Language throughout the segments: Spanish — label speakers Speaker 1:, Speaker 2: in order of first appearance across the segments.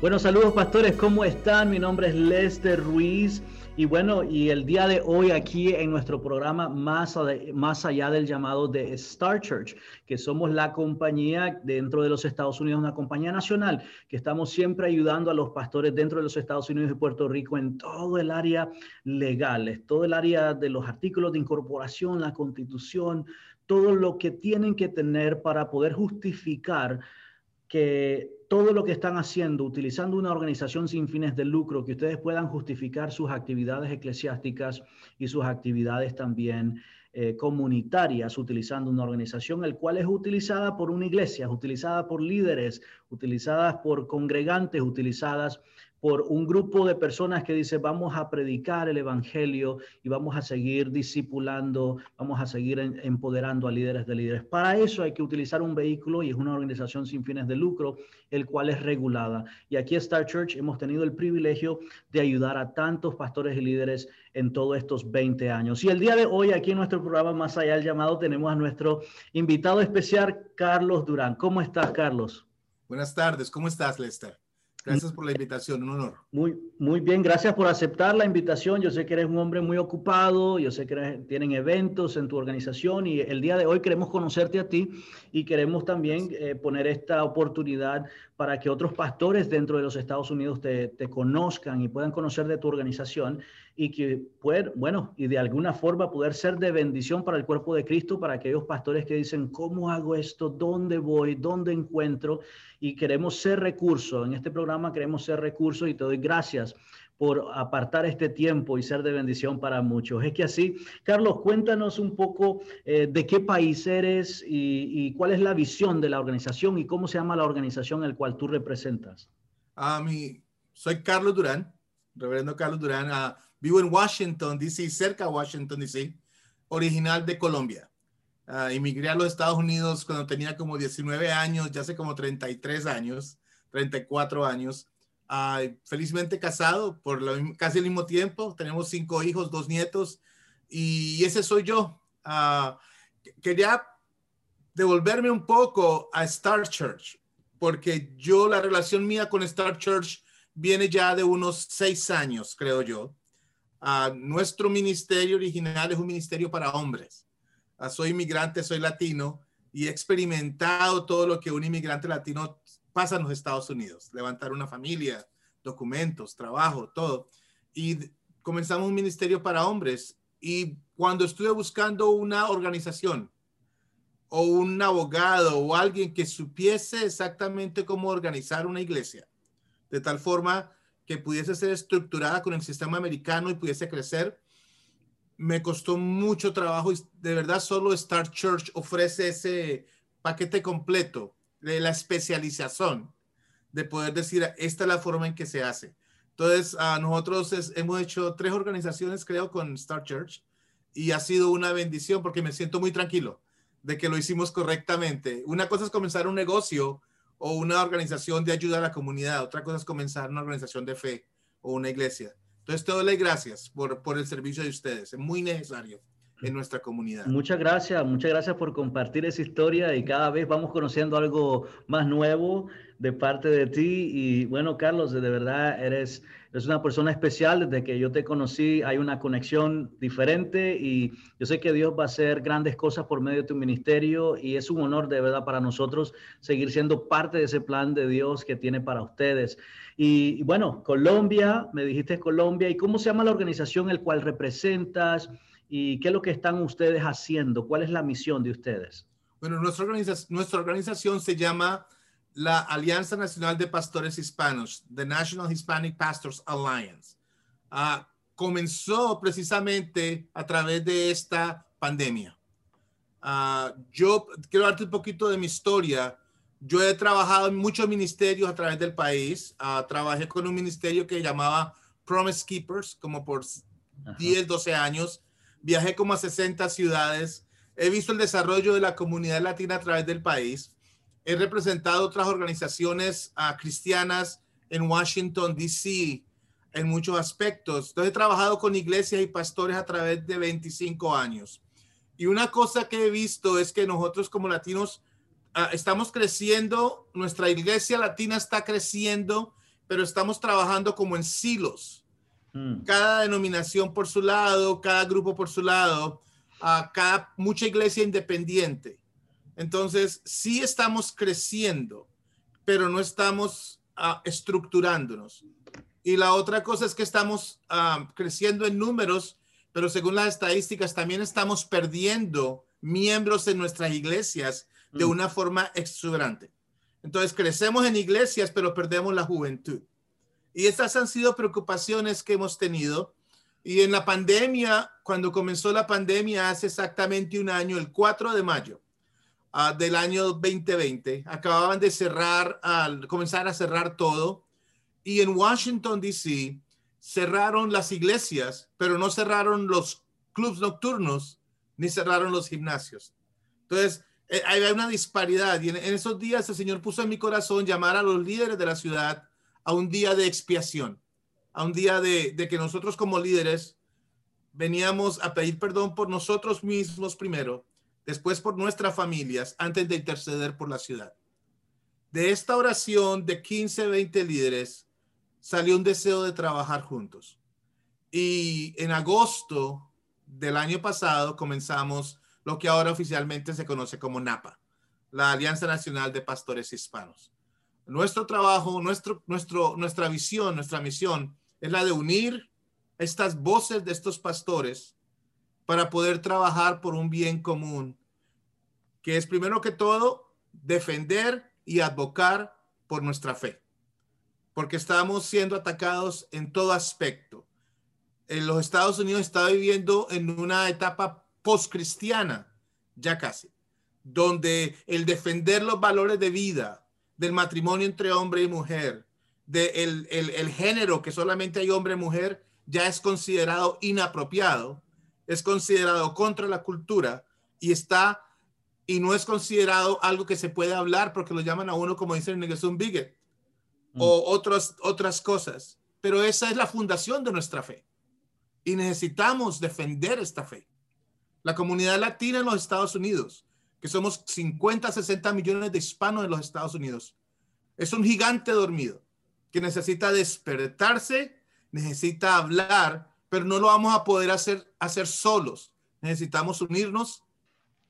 Speaker 1: Bueno, saludos pastores, ¿cómo están? Mi nombre es Lester Ruiz y bueno, y el día de hoy aquí en nuestro programa más, más allá del llamado de Star Church, que somos la compañía dentro de los Estados Unidos, una compañía nacional, que estamos siempre ayudando a los pastores dentro de los Estados Unidos y Puerto Rico en todo el área legal, todo el área de los artículos de incorporación, la constitución, todo lo que tienen que tener para poder justificar que todo lo que están haciendo, utilizando una organización sin fines de lucro, que ustedes puedan justificar sus actividades eclesiásticas y sus actividades también eh, comunitarias, utilizando una organización, el cual es utilizada por una iglesia, es utilizada por líderes, utilizadas por congregantes, utilizadas por un grupo de personas que dice vamos a predicar el evangelio y vamos a seguir discipulando, vamos a seguir empoderando a líderes de líderes. Para eso hay que utilizar un vehículo y es una organización sin fines de lucro, el cual es regulada. Y aquí Star Church hemos tenido el privilegio de ayudar a tantos pastores y líderes en todos estos 20 años. Y el día de hoy aquí en nuestro programa Más allá del llamado tenemos a nuestro invitado especial, Carlos Durán. ¿Cómo estás, Carlos?
Speaker 2: Buenas tardes, ¿cómo estás, Lester? Gracias por la invitación, un honor.
Speaker 1: Muy, muy bien, gracias por aceptar la invitación. Yo sé que eres un hombre muy ocupado, yo sé que tienen eventos en tu organización y el día de hoy queremos conocerte a ti y queremos también eh, poner esta oportunidad para que otros pastores dentro de los Estados Unidos te, te conozcan y puedan conocer de tu organización y que puedan, bueno, y de alguna forma poder ser de bendición para el cuerpo de Cristo, para aquellos pastores que dicen, ¿cómo hago esto? ¿Dónde voy? ¿Dónde encuentro? Y queremos ser recursos. En este programa queremos ser recursos y te doy gracias por apartar este tiempo y ser de bendición para muchos. Es que así, Carlos, cuéntanos un poco eh, de qué país eres y, cuál es la visión de la organización y cómo se llama la organización el cual tú representas.
Speaker 2: A mí, soy Carlos Durán, reverendo Carlos Durán. Uh, Vivo en Washington, D.C., cerca de Washington, D.C., original de Colombia. Uh, emigré a los Estados Unidos cuando tenía como 19 años, ya hace como 33 años, 34 años. Uh, felizmente casado por casi el mismo tiempo. Tenemos cinco hijos, dos nietos y ese soy yo. Uh, quería devolverme un poco a Star Church porque yo la relación mía con Star Church viene ya de unos seis años, creo yo nuestro ministerio original es un ministerio para hombres. soy inmigrante, soy latino y he experimentado todo lo que un inmigrante latino pasa en los Estados Unidos. Levantar una familia, documentos, trabajo, todo. Y comenzamos un ministerio para hombres. Y cuando estuve buscando una organización o un abogado o alguien que supiese exactamente cómo organizar una iglesia, de tal forma que pudiese ser estructurada con el sistema americano y pudiese crecer. Me costó mucho trabajo y de verdad solo Star Church ofrece ese paquete completo de la especialización de poder decir, esta es la forma en que se hace. Entonces, nosotros hemos hecho tres organizaciones, creo, con Star Church y ha sido una bendición porque me siento muy tranquilo de que lo hicimos correctamente. Una cosa es comenzar un negocio o una organización de ayuda a la comunidad. Otra cosa es comenzar una organización de fe o una iglesia. Entonces, te doy gracias por, por el servicio de ustedes. Es muy necesario en nuestra comunidad.
Speaker 1: Muchas gracias, muchas gracias por compartir esa historia y cada vez vamos conociendo algo más nuevo de parte de ti. Y bueno, Carlos, de verdad eres, eres una persona especial. Desde que yo te conocí hay una conexión diferente y yo sé que Dios va a hacer grandes cosas por medio de tu ministerio y es un honor de verdad para nosotros seguir siendo parte de ese plan de Dios que tiene para ustedes. Y, y bueno, Colombia, me dijiste Colombia, ¿y cómo se llama la organización el cual representas? ¿Y qué es lo que están ustedes haciendo? ¿Cuál es la misión de ustedes?
Speaker 2: Bueno, nuestra, nuestra organización se llama la Alianza Nacional de Pastores Hispanos, The National Hispanic Pastors Alliance. Uh, comenzó precisamente a través de esta pandemia. Uh, yo quiero darte un poquito de mi historia. Yo he trabajado en muchos ministerios a través del país. Ah, trabajé con un ministerio que llamaba Promise Keepers, como por 10, 12 años. Viajé como a 60 ciudades. He visto el desarrollo de la comunidad latina a través del país. He representado otras organizaciones uh, cristianas en Washington, D.C., en muchos aspectos. Entonces he trabajado con iglesias y pastores a través de 25 años. Y una cosa que he visto es que nosotros como latinos uh, estamos creciendo, nuestra iglesia latina está creciendo, pero estamos trabajando como en silos. Mm. Cada denominación por su lado, cada grupo por su lado, uh, cada, mucha iglesia independiente. Entonces, sí estamos creciendo, pero no estamos uh, estructurándonos. Y la otra cosa es que estamos uh, creciendo en números, pero según las estadísticas también estamos perdiendo miembros en nuestras iglesias de mm. una forma exuberante. Entonces, crecemos en iglesias, pero perdemos la juventud. Y estas han sido preocupaciones que hemos tenido. Y en la pandemia, cuando comenzó la pandemia hace exactamente un año, el 4 de mayo uh, del año 2020, acababan de cerrar, al comenzar a cerrar todo. Y en Washington, D.C., cerraron las iglesias, pero no cerraron los clubs nocturnos ni cerraron los gimnasios. Entonces, eh, hay una disparidad. Y en esos días el Señor puso en mi corazón llamar a los líderes de la ciudad a un día de expiación, a un día de, que nosotros como líderes veníamos a pedir perdón por nosotros mismos primero, después por nuestras familias, antes de interceder por la ciudad. De esta oración de 15, 20 líderes salió un deseo de trabajar juntos. Y en agosto del año pasado comenzamos lo que ahora oficialmente se conoce como NAPA, la Alianza Nacional de Pastores Hispanos. Nuestro trabajo, nuestro, nuestro, nuestra visión, nuestra misión es la de unir estas voces de estos pastores para poder trabajar por un bien común, que es primero que todo defender y advocar por nuestra fe, porque estamos siendo atacados en todo aspecto. En los Estados Unidos está viviendo en una etapa post-cristiana, ya casi, donde el defender los valores de vida, del matrimonio entre hombre y mujer, del de género que solamente hay hombre y mujer, ya es considerado inapropiado, es considerado contra la cultura y está y no es considerado algo que se puede hablar porque lo llaman a uno como dicen en un bigot mm. o otras otras cosas. Pero esa es la fundación de nuestra fe y necesitamos defender esta fe. La comunidad latina en los Estados Unidos que somos 50, 60 millones de hispanos en los Estados Unidos. Es un gigante dormido que necesita despertarse, necesita hablar, pero no lo vamos a poder hacer, hacer solos. Necesitamos unirnos,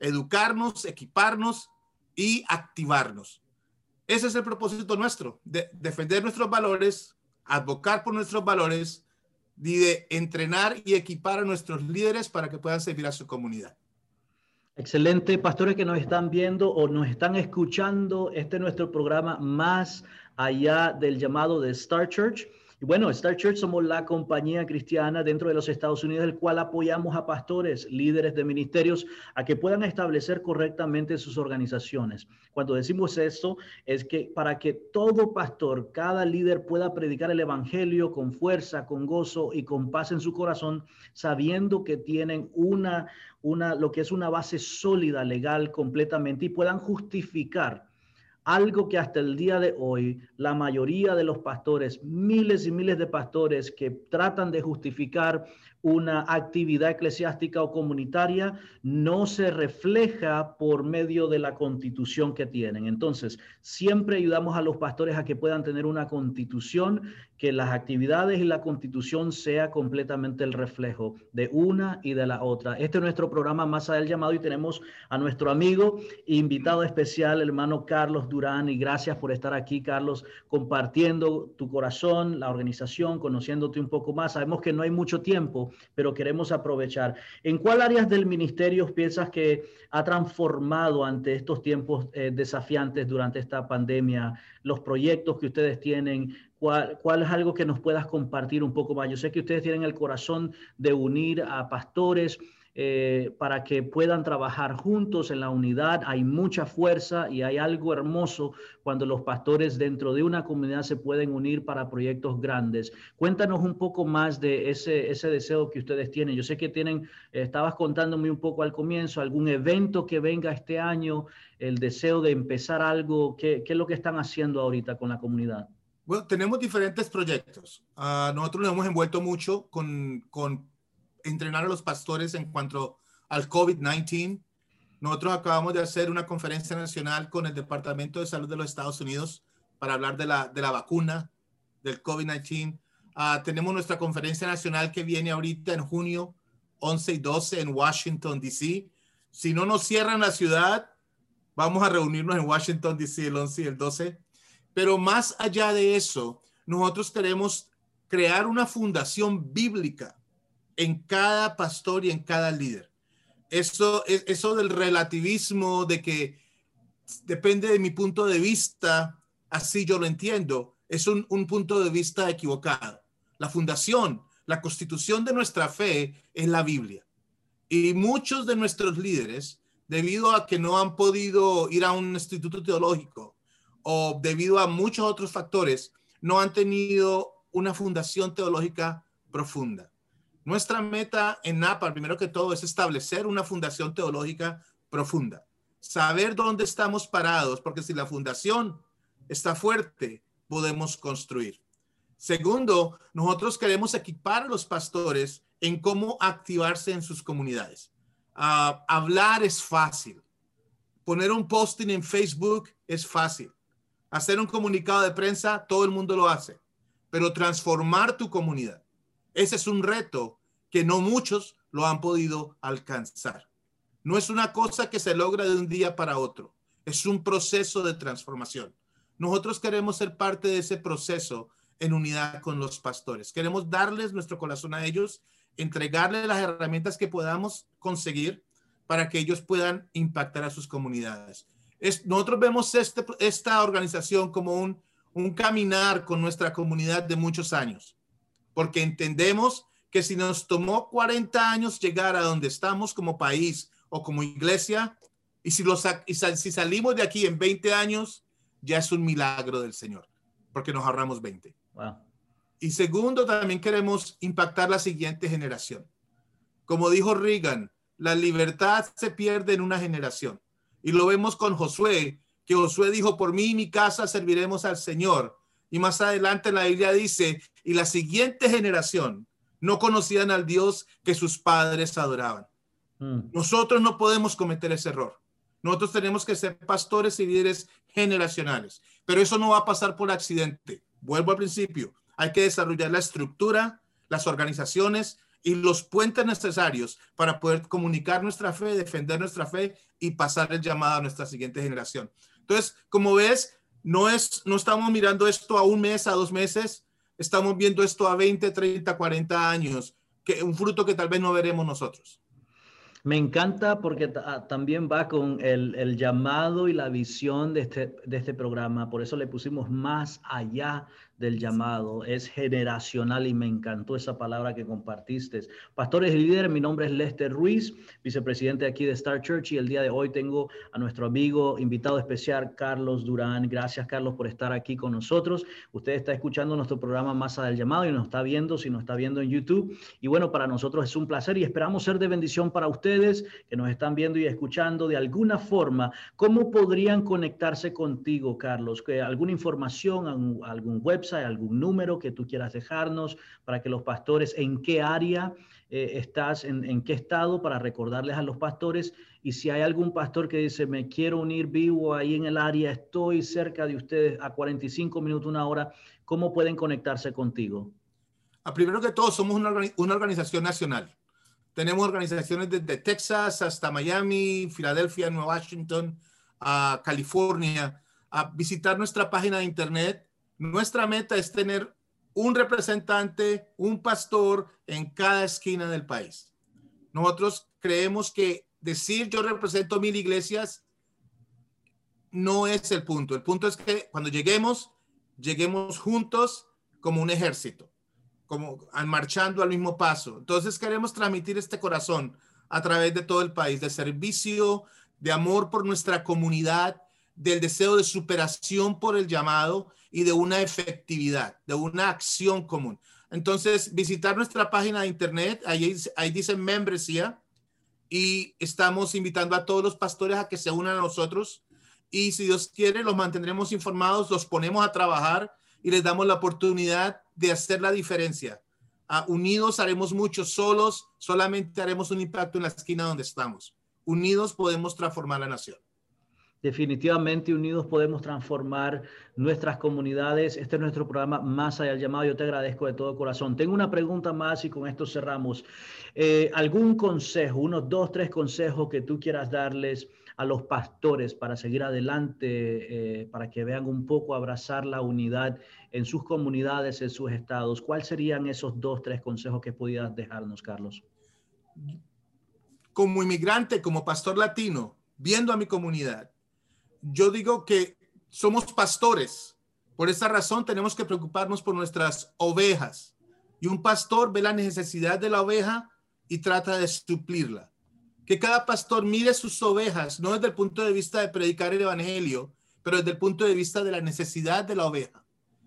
Speaker 2: educarnos, equiparnos y activarnos. Ese es el propósito nuestro, de defender nuestros valores, advocar por nuestros valores y de entrenar y equipar a nuestros líderes para que puedan servir a su comunidad.
Speaker 1: Excelente, pastores que nos están viendo o nos están escuchando. Este es nuestro programa más allá del llamado de Star Church. Bueno, Star Church somos la compañía cristiana dentro de los Estados Unidos, el cual apoyamos a pastores, líderes de ministerios, a que puedan establecer correctamente sus organizaciones. Cuando decimos esto, es que para que todo pastor, cada líder pueda predicar el Evangelio con fuerza, con gozo y con paz en su corazón, sabiendo que tienen una, una, lo que es una base sólida, legal, completamente, y puedan justificar algo que hasta el día de hoy la mayoría de los pastores, miles y miles de pastores que tratan de justificar una actividad eclesiástica o comunitaria no se refleja por medio de la constitución que tienen. Entonces, siempre ayudamos a los pastores a que puedan tener una constitución, que las actividades y la constitución sea completamente el reflejo de una y de la otra. Este es nuestro programa Más allá del llamado y tenemos a nuestro amigo invitado especial, hermano Carlos Durán, y gracias por estar aquí, Carlos, compartiendo tu corazón, la organización, conociéndote un poco más. Sabemos que no hay mucho pero queremos aprovechar. ¿En cuál áreas del ministerio piensas que ha transformado ante estos tiempos eh, desafiantes durante esta pandemia los proyectos que ustedes tienen? ¿Cuál, ¿Cuál, es algo que nos puedas compartir un poco más? Yo sé que ustedes tienen el corazón de unir a pastores eh, para que puedan trabajar juntos en la unidad. Hay mucha fuerza y hay algo hermoso cuando los pastores dentro de una comunidad se pueden unir para proyectos grandes. Cuéntanos un poco más de ese, ese deseo que ustedes tienen. Yo sé que tienen, eh, estabas contándome un poco al comienzo, algún evento que venga este año, el deseo de empezar algo. ¿Qué, qué es lo que están haciendo ahorita con la comunidad?
Speaker 2: Bueno, tenemos diferentes proyectos. Uh, nosotros nos hemos envuelto mucho con, con entrenar a los pastores en cuanto al COVID-19. Nosotros acabamos de hacer una conferencia nacional con el Departamento de Salud de los Estados Unidos para hablar de la, de la vacuna del COVID-19. Uh, tenemos nuestra conferencia nacional que viene ahorita en junio 11 y 12 en Washington, D.C. Si no nos cierran la ciudad, vamos a reunirnos en Washington, D.C. el 11 y el 12. Pero más allá de eso, nosotros queremos crear una fundación bíblica en cada pastor y en cada líder. Eso, eso del relativismo, de que depende de mi punto de vista, así yo lo entiendo, es un, un punto de vista equivocado. La fundación, la constitución de nuestra fe es la Biblia. Y muchos de nuestros líderes, debido a que no han podido ir a un instituto teológico o debido a muchos otros factores, no han tenido una fundación teológica profunda. Nuestra meta en NAPA, primero que todo, es establecer una fundación teológica profunda. Saber dónde estamos parados, porque si la fundación está fuerte, podemos construir. Segundo, nosotros queremos equipar a los pastores en cómo activarse en sus comunidades. Ah, hablar es fácil. Poner un posting en Facebook es fácil. Hacer un comunicado de prensa, todo el mundo lo hace. Pero transformar tu comunidad, ese es un reto que no muchos lo han podido alcanzar. No es una cosa que se logra de un día para otro, es un proceso de transformación. Nosotros queremos ser parte de ese proceso en unidad con los pastores. Queremos darles nuestro corazón a ellos, entregarles las herramientas que podamos conseguir para que ellos puedan impactar a sus comunidades. Es, nosotros vemos este, esta organización como un, un caminar con nuestra comunidad de muchos años porque entendemos que si nos tomó 40 años llegar a donde estamos como país o como iglesia, y si, los, si salimos de aquí en 20 años, ya es un milagro del Señor, porque nos ahorramos 20. Y segundo, también queremos impactar la siguiente generación. Como dijo Reagan, la libertad se pierde en una generación. Y lo vemos con Josué, que Josué dijo, por mí y mi casa serviremos al Señor. Y más adelante la Biblia dice, y la siguiente generación no conocían al Dios que sus padres adoraban. Mm. Nosotros no podemos cometer ese error. Nosotros tenemos que ser pastores y líderes generacionales, pero eso no va a pasar por accidente. Vuelvo al principio, hay que desarrollar la estructura, las organizaciones y los puentes necesarios para poder comunicar nuestra fe, defender nuestra fe y pasar el llamado a nuestra siguiente generación. Entonces, como ves, no es, no estamos mirando esto a un mes, a dos meses, estamos viendo esto a 20, 30, 40 años, que un fruto que tal vez no veremos nosotros.
Speaker 1: Me encanta porque ah, también va con el, el, llamado y la visión de este, de este programa. Por eso le pusimos más allá del llamado, es generacional y me encantó esa palabra que compartiste. Pastores y líderes, mi nombre es Lester Ruiz, vicepresidente aquí de Star Church y el día de hoy tengo a nuestro amigo invitado especial Carlos Durán. Gracias Carlos por estar aquí con nosotros. Usted está escuchando nuestro programa Masa del Llamado y nos está viendo, si nos está viendo en YouTube. Y bueno, para nosotros es un placer y esperamos ser de bendición para que nos están viendo y escuchando de alguna forma. ¿Cómo podrían conectarse contigo, Carlos? ¿Alguna información, algún website? algún número que tú quieras dejarnos para que los pastores, en qué área eh, estás, en, qué estado, para recordarles a los pastores. Y si hay algún pastor que dice, me quiero unir vivo ahí en el área, estoy cerca de ustedes a 45 minutos, una hora, ¿cómo pueden conectarse contigo?
Speaker 2: Ah, primero que todo, somos una organización nacional. Tenemos organizaciones desde Texas hasta Miami, Filadelfia, Nueva Washington, a California. A visitar nuestra página de internet nuestra meta es tener un representante, un pastor en cada esquina del país. Nosotros creemos que decir yo represento mil iglesias no es el punto. El punto es que cuando lleguemos, lleguemos juntos como un ejército, como marchando al mismo paso. Entonces queremos transmitir este corazón a través de todo el país, de servicio, de amor por nuestra comunidad, del deseo de superación por el llamado y de una efectividad, de una acción común. Entonces, visitar nuestra página de internet, ahí, ahí dice membresía y estamos invitando a todos los pastores a que se unan a nosotros y si Dios quiere, los mantendremos informados, los ponemos a trabajar y les damos la oportunidad de hacer la diferencia. Ah, unidos haremos mucho, solos solamente haremos un impacto en la esquina donde estamos. Unidos podemos transformar la nación.
Speaker 1: Definitivamente unidos podemos transformar nuestras comunidades. Este es nuestro programa Más allá del llamado. Yo te agradezco de todo corazón. Tengo una pregunta más y con esto cerramos. Eh, ¿Algún consejo, unos dos, tres consejos que tú quieras darles a los pastores para seguir adelante, eh, para que vean un poco abrazar la unidad en sus comunidades, en sus estados? ¿Cuáles serían esos dos, tres consejos que pudieras dejarnos, Carlos?
Speaker 2: Como inmigrante, como pastor latino, viendo a mi comunidad, yo digo que somos pastores. Por esa razón tenemos que preocuparnos por nuestras ovejas. Y un pastor ve la necesidad de la oveja y trata de suplirla. Que cada pastor mire sus ovejas, no desde el punto de vista de predicar el evangelio, pero desde el punto de vista de la necesidad de la oveja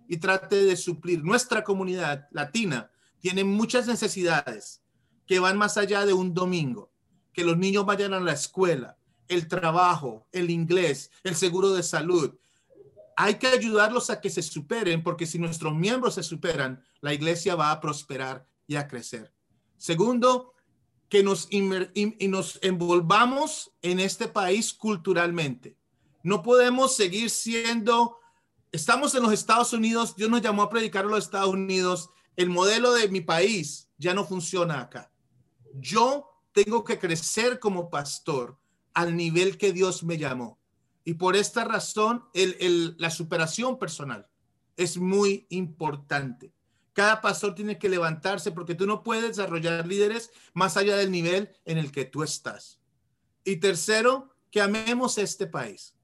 Speaker 2: y trate de suplir. Nuestra comunidad latina tiene muchas necesidades que van más allá de un domingo. Que los niños vayan a la escuela, el trabajo, el inglés, el seguro de salud. Hay que ayudarlos a que se superen porque si nuestros miembros se superan, la iglesia va a prosperar y a crecer. Segundo, que nos, envolvamos en este país culturalmente. No podemos seguir siendo, estamos en los Estados Unidos, Dios nos llamó a predicar en los Estados Unidos, el modelo de mi país ya no funciona acá. Yo tengo que crecer como pastor al nivel que Dios me llamó. Y por esta razón, la superación personal es muy importante. Cada pastor tiene que levantarse porque tú no puedes desarrollar líderes más allá del nivel en el que tú estás. Y tercero, que amemos este país.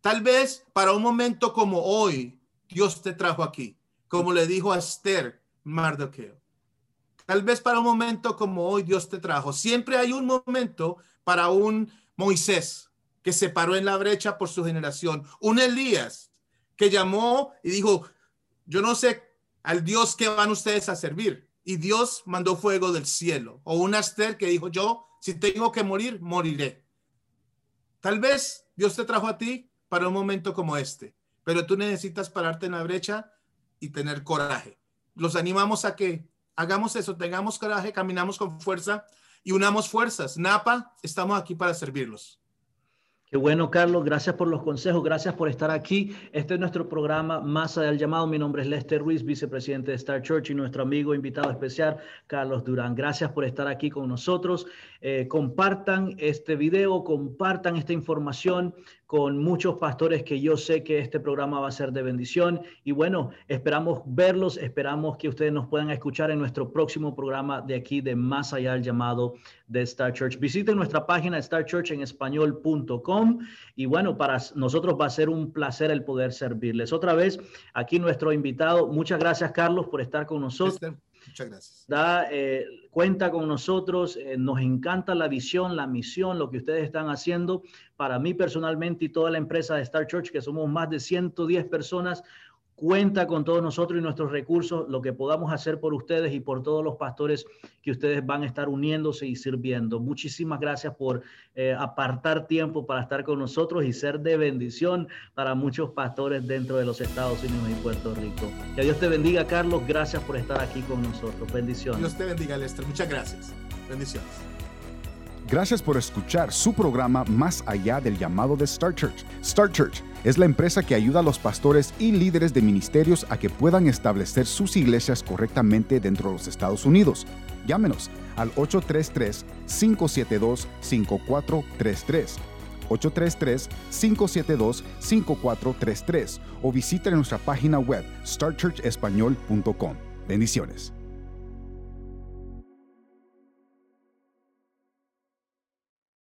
Speaker 2: Tal vez para un momento como hoy, Dios te trajo aquí, como le dijo a Esther Mardoqueo. Tal vez para un momento como hoy Dios te trajo. Siempre hay un momento para un Moisés, que se paró en la brecha por su generación. Un Elías, que llamó y dijo, yo no sé al Dios que van ustedes a servir. Y Dios mandó fuego del cielo. O un Aster que dijo, yo, si tengo que morir, moriré. Tal vez Dios te trajo a ti para un momento como este, pero tú necesitas pararte en la brecha y tener coraje. Los animamos a que hagamos eso, tengamos coraje, caminamos con fuerza y unamos fuerzas. Napa, estamos aquí para servirlos.
Speaker 1: Bueno, Carlos. Gracias por los consejos. Gracias por estar aquí. Este es nuestro programa Más del llamado. Mi nombre es Lester Ruiz, vicepresidente de Star Church y nuestro amigo invitado especial, Carlos Durán. Gracias por estar aquí con nosotros. Eh, compartan este video, compartan esta información con muchos pastores que yo sé que este programa va a ser de bendición. Y bueno, esperamos verlos, esperamos que ustedes nos puedan escuchar en nuestro próximo programa de aquí de Más allá del llamado de Star Church. Visiten nuestra página starchurchenespañol.com y bueno, para nosotros va a ser un placer el poder servirles. Otra vez, aquí nuestro invitado. Muchas gracias, Carlos, por estar con nosotros.
Speaker 2: Muchas gracias.
Speaker 1: Da, eh, cuenta con nosotros, eh, nos encanta la visión, la misión, lo que ustedes están haciendo. Para mí personalmente y toda la empresa de Star Church, que somos más de 110 personas, cuenta con todos nosotros y nuestros recursos, lo que podamos hacer por ustedes y por todos los pastores que ustedes van a estar uniéndose y sirviendo. Muchísimas gracias por eh, apartar tiempo para estar con nosotros y ser de bendición para muchos pastores dentro de los Estados Unidos y Puerto Rico. Que Dios te bendiga, Carlos. Gracias por estar aquí con nosotros. Bendiciones.
Speaker 2: Dios te bendiga, Lester. Muchas gracias. Bendiciones.
Speaker 3: Gracias por escuchar su programa Más allá del llamado de Star Church. Star Church es la empresa que ayuda a los pastores y líderes de ministerios a que puedan establecer sus iglesias correctamente dentro de los Estados Unidos. Llámenos al 833-572-5433. 833-572-5433 o visite nuestra página web starchurchespañol.com. Bendiciones.